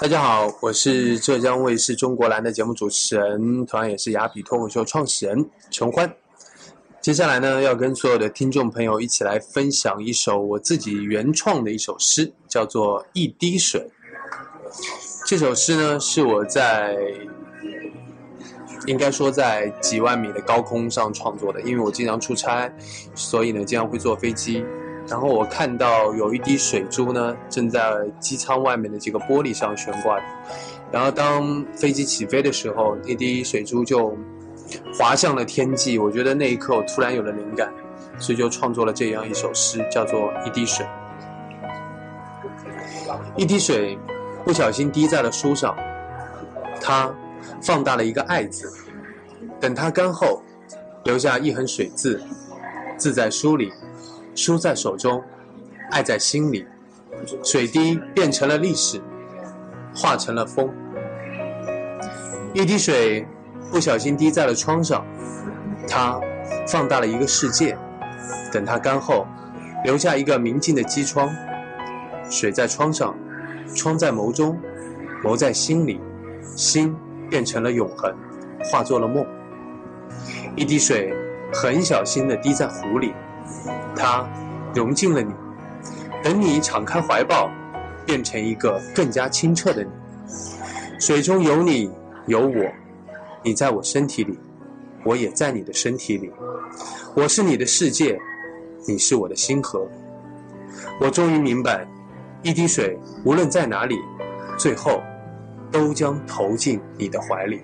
大家好，我是浙江卫视中国蓝的节目主持人，同样也是雅痞脱口秀创始人陈欢。接下来呢，要跟所有的听众朋友一起来分享一首我自己原创的一首诗，叫做《一滴水》。这首诗呢，是我在应该说在几万米的高空上创作的，因为我经常出差，所以呢，经常会坐飞机。然后我看到有一滴水珠呢，正在机舱外面的这个玻璃上悬挂。然后当飞机起飞的时候，那滴水珠就滑向了天际。我觉得那一刻我突然有了灵感，所以就创作了这样一首诗，叫做《一滴水》。一滴水不小心滴在了书上，它放大了一个“爱”字。等它干后，留下一横水字，字在书里。书在手中，爱在心里，水滴变成了历史，化成了风。一滴水不小心滴在了窗上，它放大了一个世界。等它干后，留下一个明净的机窗。水在窗上，窗在眸中，眸在心里，心变成了永恒，化作了梦。一滴水很小心地滴在壶里。它融进了你，等你敞开怀抱，变成一个更加清澈的你。水中有你，有我，你在我身体里，我也在你的身体里。我是你的世界，你是我的星河。我终于明白，一滴水无论在哪里，最后都将投进你的怀里。